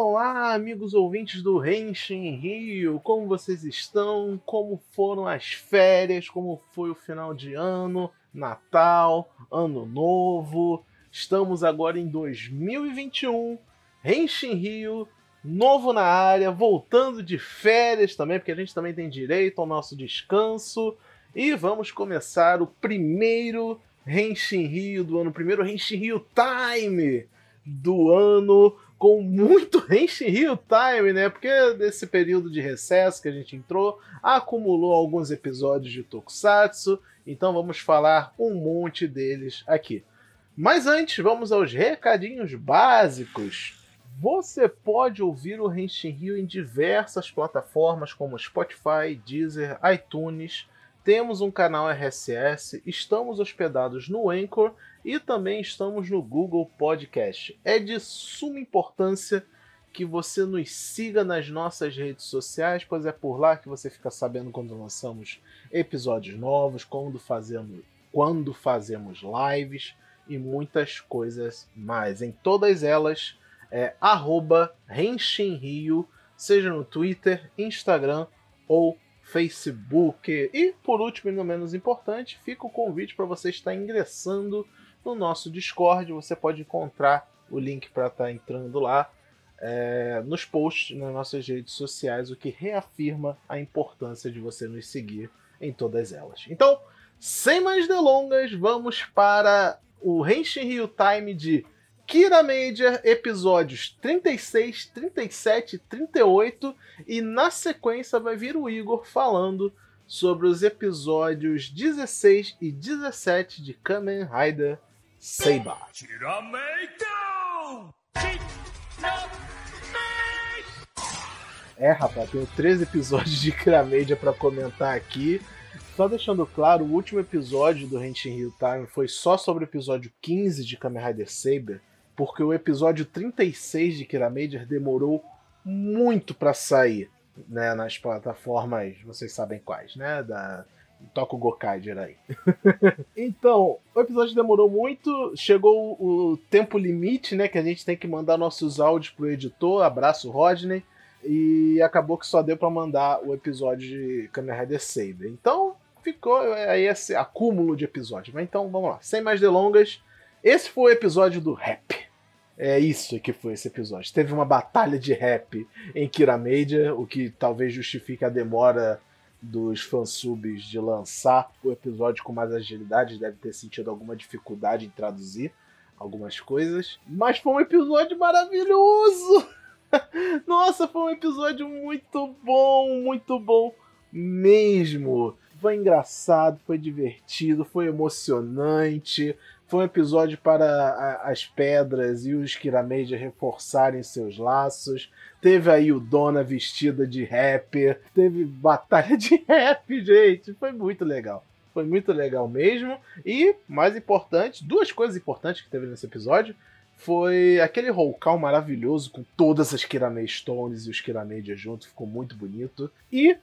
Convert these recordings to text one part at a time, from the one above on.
Olá, amigos ouvintes do Renshin Rio, como vocês estão? Como foram as férias? Como foi o final de ano, Natal, Ano Novo? Estamos agora em 2021, Renshin Rio, novo na área, voltando de férias também, porque a gente também tem direito ao nosso descanso. E vamos começar o primeiro Renshin Rio do ano, o primeiro Renshin Rio Time do ano com muito Henshin Rio Time, né? Porque nesse período de recesso que a gente entrou, acumulou alguns episódios de Tokusatsu, então vamos falar um monte deles aqui. Mas antes, vamos aos recadinhos básicos. Você pode ouvir o Henshin Rio em diversas plataformas como Spotify, Deezer, iTunes, temos um canal RSS, estamos hospedados no Anchor e também estamos no Google Podcast. É de suma importância que você nos siga nas nossas redes sociais, pois é por lá que você fica sabendo quando lançamos episódios novos, quando fazemos, quando fazemos lives e muitas coisas mais. Em todas elas é arroba Rio, seja no Twitter, Instagram ou Facebook. E por último e não menos importante, fica o convite para você estar ingressando no nosso Discord. Você pode encontrar o link para estar entrando lá é, nos posts nas nossas redes sociais, o que reafirma a importância de você nos seguir em todas elas. Então, sem mais delongas, vamos para o Henshin Rio Time de Kira Major, episódios 36, 37 e 38. E na sequência vai vir o Igor falando sobre os episódios 16 e 17 de Kamen Rider Seiba. É, rapaz, tenho três episódios de Kira Major pra comentar aqui. Só deixando claro, o último episódio do Henshin Hill Time foi só sobre o episódio 15 de Kamen Rider Saber porque o episódio 36 de Kira Major demorou muito para sair, né, nas plataformas, vocês sabem quais, né, da Toca o Gokaiger aí. então, o episódio demorou muito, chegou o tempo limite, né, que a gente tem que mandar nossos áudios pro editor, abraço Rodney, e acabou que só deu para mandar o episódio de Kamen Rider Saber. Então, ficou aí esse acúmulo de episódios. Mas então, vamos lá, sem mais delongas, esse foi o episódio do rap. É isso que foi esse episódio. Teve uma batalha de rap em Kira Major, o que talvez justifique a demora dos fansubs de lançar o episódio com mais agilidade. Deve ter sentido alguma dificuldade em traduzir algumas coisas. Mas foi um episódio maravilhoso! Nossa, foi um episódio muito bom, muito bom mesmo. Foi engraçado, foi divertido, foi emocionante. Foi um episódio para a, as pedras e os Kirameja reforçarem seus laços. Teve aí o Dona vestida de rapper. Teve batalha de rap, gente. Foi muito legal. Foi muito legal mesmo. E, mais importante, duas coisas importantes que teve nesse episódio foi aquele roll maravilhoso com todas as Kiramei Stones e os Kirameja juntos, ficou muito bonito. E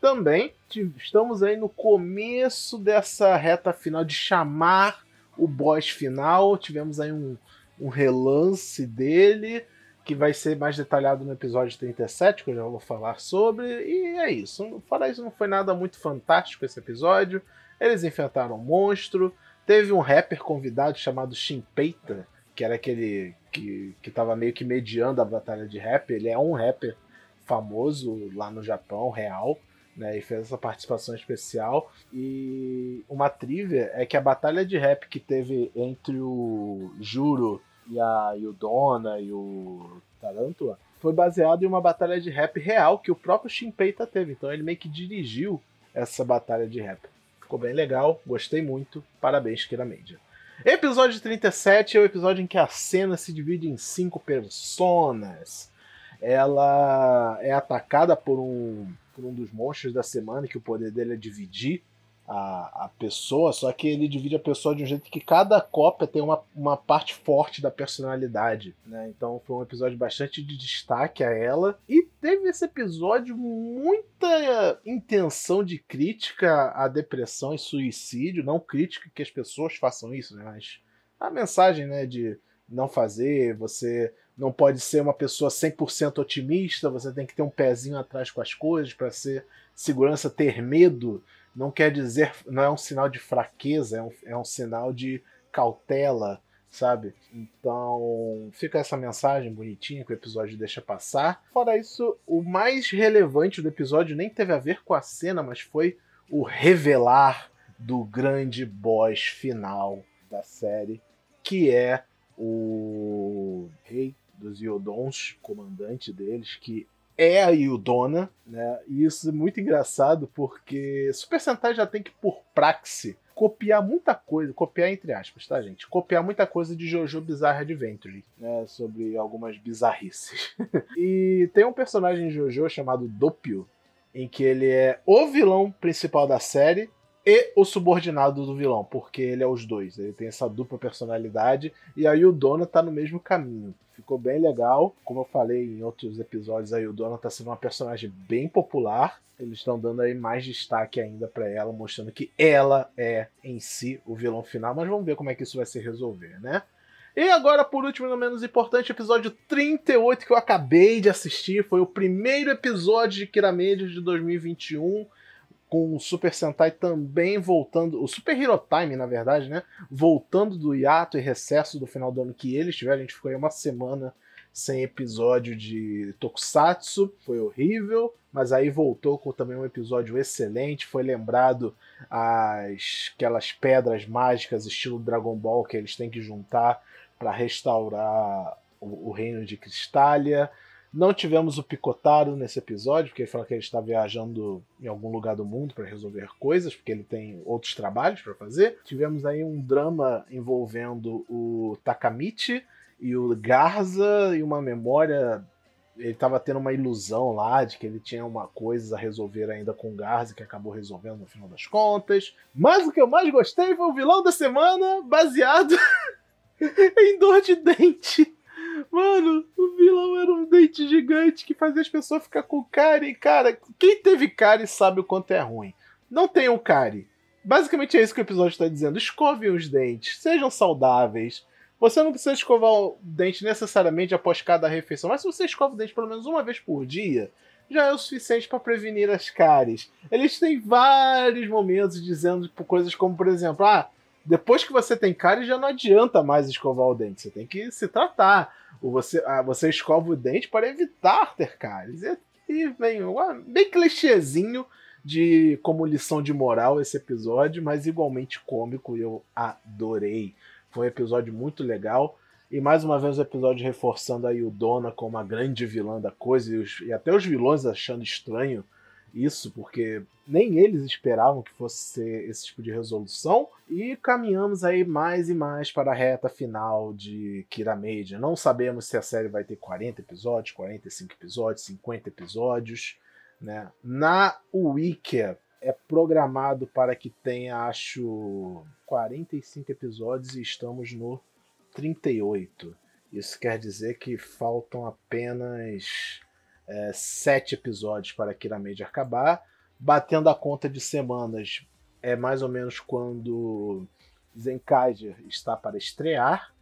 também estamos aí no começo dessa reta final de chamar o boss final. Tivemos aí um, um relance dele, que vai ser mais detalhado no episódio 37, que eu já vou falar sobre. E é isso. Fora isso, não foi nada muito fantástico esse episódio. Eles enfrentaram um monstro. Teve um rapper convidado chamado Shinpeita, que era aquele que, que tava meio que mediando a batalha de rap. Ele é um rapper famoso lá no Japão, real né, e fez essa participação especial. E uma trivia é que a batalha de rap que teve entre o Juro e, a, Dona e o Tarantula foi baseado em uma batalha de rap real que o próprio Shinpeita teve. Então ele meio que dirigiu essa batalha de rap. Ficou bem legal, gostei muito. Parabéns, Kira Media. Episódio 37 é o episódio em que a cena se divide em cinco personas. Ela é atacada por um por um dos monstros da semana, que o poder dele é dividir a, a pessoa, só que ele divide a pessoa de um jeito que cada cópia tem uma, uma parte forte da personalidade, né? Então foi um episódio bastante de destaque a ela. E teve esse episódio muita intenção de crítica à depressão e suicídio, não crítica que as pessoas façam isso, né? Mas a mensagem, né, de não fazer, você não pode ser uma pessoa 100% otimista, você tem que ter um pezinho atrás com as coisas para ser segurança. Ter medo não quer dizer, não é um sinal de fraqueza, é um, é um sinal de cautela, sabe? Então, fica essa mensagem bonitinha que o episódio deixa passar. Fora isso, o mais relevante do episódio nem teve a ver com a cena, mas foi o revelar do grande boss final da série, que é o rei dos Iodons, comandante deles, que é a Iodona, né? E isso é muito engraçado porque Super Sentai já tem que, por praxe, copiar muita coisa, copiar entre aspas, tá, gente? Copiar muita coisa de Jojo Bizarre Adventure, né? Sobre algumas bizarrices. e tem um personagem em Jojo chamado Doppio, em que ele é o vilão principal da série e o subordinado do vilão, porque ele é os dois. Ele tem essa dupla personalidade e aí o Dona tá no mesmo caminho. Ficou bem legal. Como eu falei em outros episódios, aí o Dona tá sendo uma personagem bem popular. Eles estão dando aí mais destaque ainda para ela, mostrando que ela é em si o vilão final, mas vamos ver como é que isso vai se resolver, né? E agora, por último, não menos importante, episódio 38 que eu acabei de assistir. Foi o primeiro episódio de Kiramedia de 2021 com o Super Sentai também voltando, o Super Hero Time, na verdade, né? Voltando do hiato e recesso do final do ano que eles tiveram. A gente ficou aí uma semana sem episódio de Tokusatsu, foi horrível, mas aí voltou com também um episódio excelente. Foi lembrado as aquelas pedras mágicas estilo Dragon Ball que eles têm que juntar para restaurar o, o reino de Cristália. Não tivemos o Picotaro nesse episódio, porque ele fala que ele está viajando em algum lugar do mundo para resolver coisas, porque ele tem outros trabalhos para fazer. Tivemos aí um drama envolvendo o Takamichi e o Garza e uma memória. Ele estava tendo uma ilusão lá de que ele tinha uma coisa a resolver ainda com o Garza, que acabou resolvendo no final das contas. Mas o que eu mais gostei foi o vilão da semana, baseado em dor de dente. Mano, o vilão um dente gigante que fazia as pessoas ficar com cárie. Cara, quem teve cárie sabe o quanto é ruim. Não tenham cárie. Basicamente é isso que o episódio está dizendo. Escovem os dentes, sejam saudáveis. Você não precisa escovar o dente necessariamente após cada refeição, mas se você escova o dente pelo menos uma vez por dia, já é o suficiente para prevenir as cáries. Eles têm vários momentos dizendo coisas como, por exemplo, ah, depois que você tem cárie já não adianta mais escovar o dente, você tem que se tratar você, ah, você escova o dente para evitar ter cáries. E, vem bem clichêzinho de como lição de moral esse episódio, mas igualmente cômico e eu adorei. Foi um episódio muito legal. E mais uma vez o episódio reforçando o Dona como a grande vilã da coisa e, os, e até os vilões achando estranho isso, porque nem eles esperavam que fosse ser esse tipo de resolução. E caminhamos aí mais e mais para a reta final de Kira Major. Não sabemos se a série vai ter 40 episódios, 45 episódios, 50 episódios. Né? Na Wiki é programado para que tenha, acho, 45 episódios e estamos no 38. Isso quer dizer que faltam apenas é, sete episódios para Kira Major acabar. Batendo a conta de semanas, é mais ou menos quando Zenkaiger está para estrear.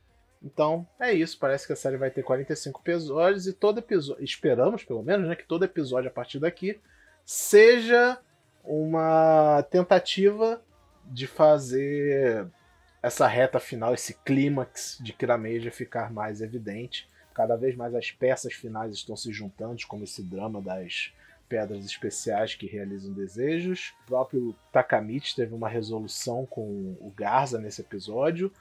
Então é isso, parece que a série vai ter 45 episódios e todo episódio, esperamos pelo menos, né, que todo episódio a partir daqui seja uma tentativa de fazer essa reta final, esse clímax de Kirameja ficar mais evidente. Cada vez mais as peças finais estão se juntando, como esse drama das pedras especiais que realizam desejos. O próprio Takamichi teve uma resolução com o Garza nesse episódio.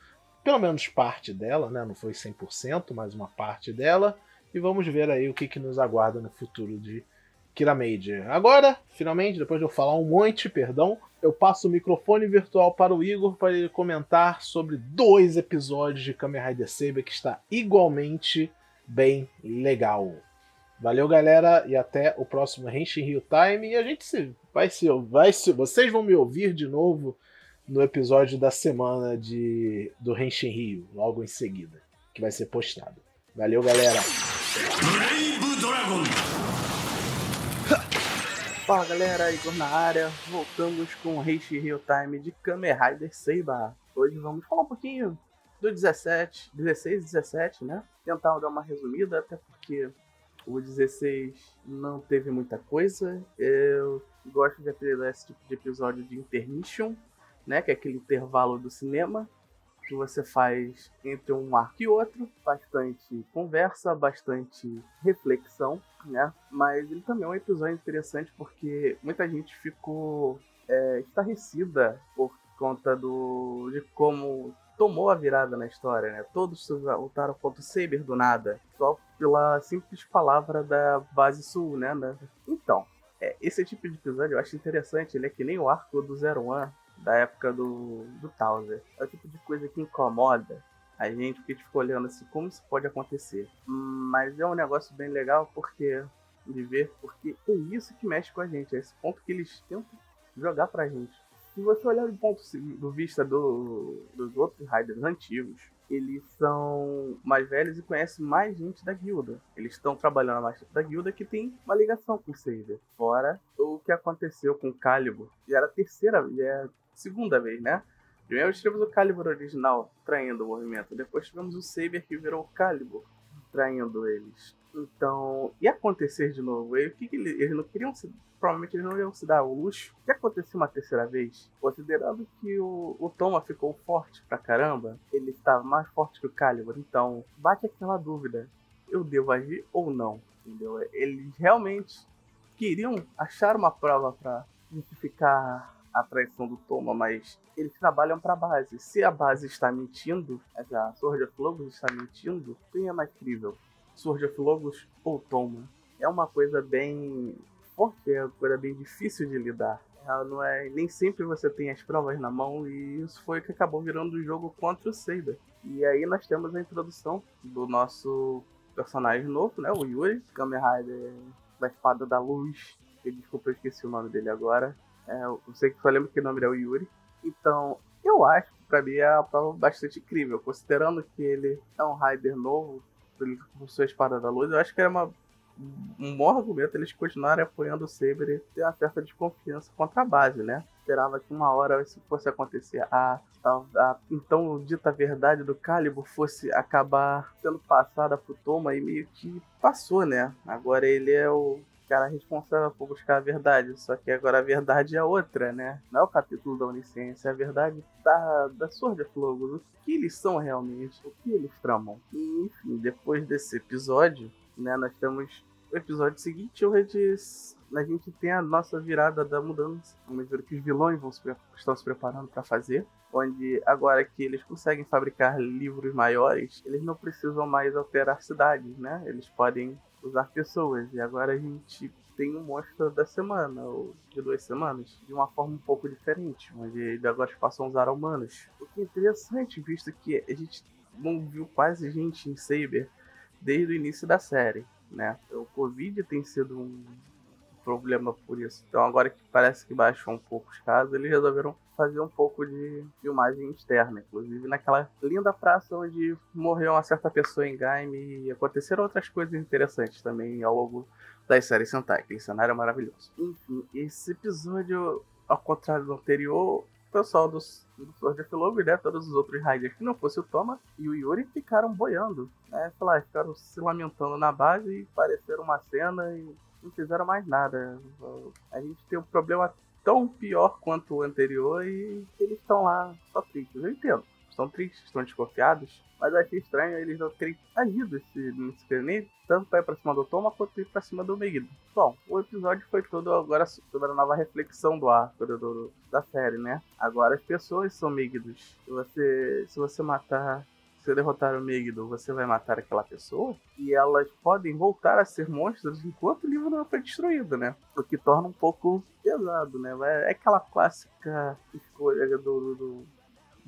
Pelo menos parte dela, né? Não foi 100%, mas uma parte dela. E vamos ver aí o que, que nos aguarda no futuro de Kira Major. Agora, finalmente, depois de eu falar um monte, perdão, eu passo o microfone virtual para o Igor para ele comentar sobre dois episódios de Kamen Rider Saber que está igualmente bem legal. Valeu, galera, e até o próximo Henshin Rio Time. E a gente se vai se vai se vocês vão me ouvir de novo no episódio da semana de do Henshin Rio, logo em seguida, que vai ser postado. Valeu, galera. Brave Dragon. Fala galera, Igor na área, voltamos com o Henshin Rio Time de Kamen Rider Seiba. Hoje vamos falar um pouquinho do 17, 16 e 17, né? Tentar dar uma resumida, até porque o 16 não teve muita coisa. Eu gosto de apelidar esse tipo de episódio de intermission, né? Que é aquele intervalo do cinema que você faz entre um arco e outro, bastante conversa, bastante reflexão, né? Mas ele também é um episódio interessante porque muita gente ficou é, estarrecida por conta do de como tomou a virada na história, né? Todos lutaram contra o Saber do nada, só pela simples palavra da base sul, né? Então, é, esse tipo de episódio eu acho interessante, ele é que nem o arco do Zero One, da época do, do Towser. É o tipo de coisa que incomoda a gente, porque fica olhando assim, como isso pode acontecer. Mas é um negócio bem legal porque de ver, porque é isso que mexe com a gente, é esse ponto que eles tentam jogar pra gente. Se você olhar do ponto de vista do, dos outros Riders antigos, eles são mais velhos e conhecem mais gente da guilda. Eles estão trabalhando mais da guilda que tem uma ligação com o Saber. Fora o que aconteceu com o Calibur. Já era a terceira, já é a segunda vez, né? Primeiro tivemos o Calibur original traindo o movimento. Depois tivemos o Saber que virou o Calibur traindo eles. Então, ia acontecer de novo? E o que, que eles, eles não queriam se. Provavelmente eles não iam se dar o luxo. O que aconteceu uma terceira vez? Considerando que o, o Toma ficou forte pra caramba, ele estava mais forte que o Calibur. Então, bate aquela dúvida: eu devo agir ou não? Entendeu? Eles realmente queriam achar uma prova para justificar a traição do Toma, mas eles trabalham para a base. Se a base está mentindo, a Sword of Logos está mentindo, quem é mais crível? Sword of Logos ou Toma? É uma coisa bem forte, é uma coisa bem difícil de lidar. Ela não é, nem sempre você tem as provas na mão e isso foi o que acabou virando o jogo contra o Saber. E aí nós temos a introdução do nosso personagem novo, né, o Yuri, Kamen Rider da Espada da Luz. Desculpa, eu esqueci o nome dele agora. É, eu sei que só lembro que o nome é o Yuri. Então, eu acho que pra mim é uma prova bastante incrível, considerando que ele é um Rider novo, com sua espada da luz, eu acho que era uma, um bom argumento eles continuarem apoiando o Saber e ter uma certa desconfiança contra a base, né? Esperava que uma hora isso fosse acontecer. A, a, a então dita verdade do Calibur fosse acabar sendo passada pro Toma e meio que passou, né? Agora ele é o cara responsável por buscar a verdade. Só que agora a verdade é outra, né? Não é o capítulo da onisciência, é a verdade da, da Sword of Logos. O que eles são realmente, o que eles tramam. E, enfim, depois desse episódio, né, nós temos episódio seguinte, onde a gente tem a nossa virada da mudança. Ver o que os vilões vão se, estão se preparando para fazer. Onde agora que eles conseguem fabricar livros maiores, eles não precisam mais alterar cidades, né? Eles podem usar pessoas. E agora a gente tem um monstro da semana, ou de duas semanas, de uma forma um pouco diferente, onde agora passam a usar humanos. O que é interessante, visto que a gente não viu quase gente em Saber desde o início da série, né? O Covid tem sido um problema por isso. Então agora que parece que baixou um pouco os casos, eles resolveram fazer um pouco de filmagem externa, inclusive naquela linda praça onde morreu uma certa pessoa em Game e aconteceram outras coisas interessantes também ao longo das séries Sentai, aquele cenário é maravilhoso. Enfim, esse episódio, ao contrário do anterior, o pessoal do, do Sword of Love, né, todos os outros Riders que não fosse o Toma e o Yuri ficaram boiando, né, lá, ficaram se lamentando na base e pareceram uma cena e não fizeram mais nada. A gente tem um problema tão pior quanto o anterior e eles estão lá só tristes. Eu entendo. Estão tristes, estão desconfiados, mas achei estranho eles não terem agido esse, nesse tanto para ir pra cima do Toma quanto ir pra cima do Megiddo. Bom, o episódio foi todo agora sobre a nova reflexão do arco do, do, da série, né? Agora as pessoas são Megiddos. Se você, se você matar você derrotar o Megiddo, você vai matar aquela pessoa e elas podem voltar a ser monstros enquanto o livro não foi destruído, né? O que torna um pouco pesado, né? É aquela clássica escolha do, do,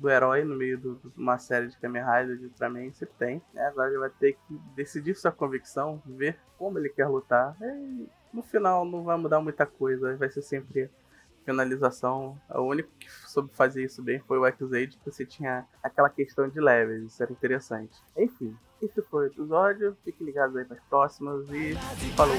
do herói no meio de uma série de Kamen Rider de Ultraman, você tem. Né? Agora ele vai ter que decidir sua convicção, ver como ele quer lutar. E no final não vai mudar muita coisa, vai ser sempre finalização. O único que soube fazer isso bem foi o X-Aid, que você tinha aquela questão de levels, isso era interessante. Enfim, esse foi o episódio. Fiquem ligados aí para as próximas e falou!